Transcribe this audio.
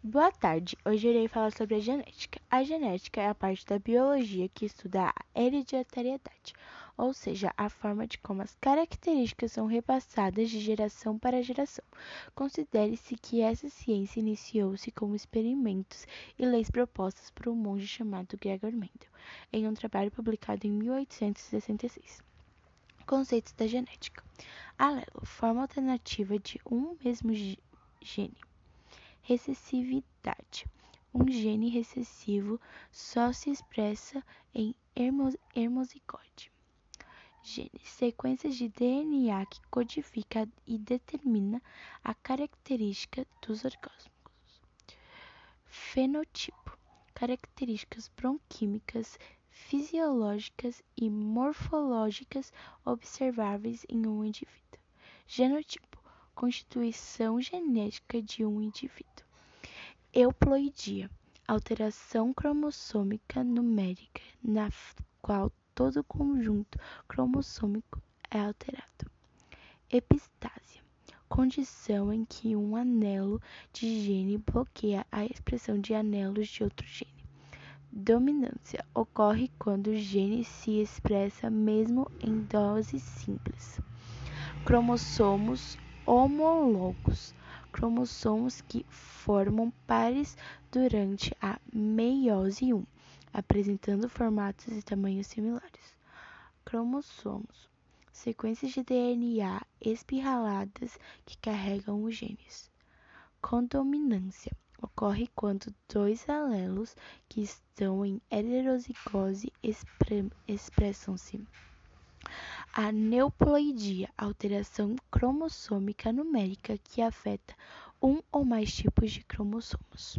Boa tarde, hoje irei falar sobre a genética. A genética é a parte da biologia que estuda a hereditariedade, ou seja, a forma de como as características são repassadas de geração para geração. Considere-se que essa ciência iniciou-se com experimentos e leis propostas por um monge chamado Gregor Mendel, em um trabalho publicado em 1866. Conceitos da genética: alelo, forma alternativa de um mesmo gene Recessividade. Um gene recessivo só se expressa em hermozigose. Genes, sequências de DNA que codifica e determina a característica dos organismos. Fenotipo, características bioquímicas, fisiológicas e morfológicas observáveis em um indivíduo. Genotipo, constituição genética de um indivíduo. Euploidia, alteração cromossômica numérica, na qual todo conjunto cromossômico é alterado. Epistásia, condição em que um anelo de gene bloqueia a expressão de anelos de outro gene. Dominância ocorre quando o gene se expressa mesmo em doses simples. Cromossomos homólogos, cromossomos que formam pares durante a meiose 1, apresentando formatos e tamanhos similares. Cromossomos, sequências de DNA espiraladas que carregam os genes. Condominância ocorre quando dois alelos que estão em heterozigose expressam-se a neuploidia, alteração cromossômica numérica que afeta um ou mais tipos de cromossomos.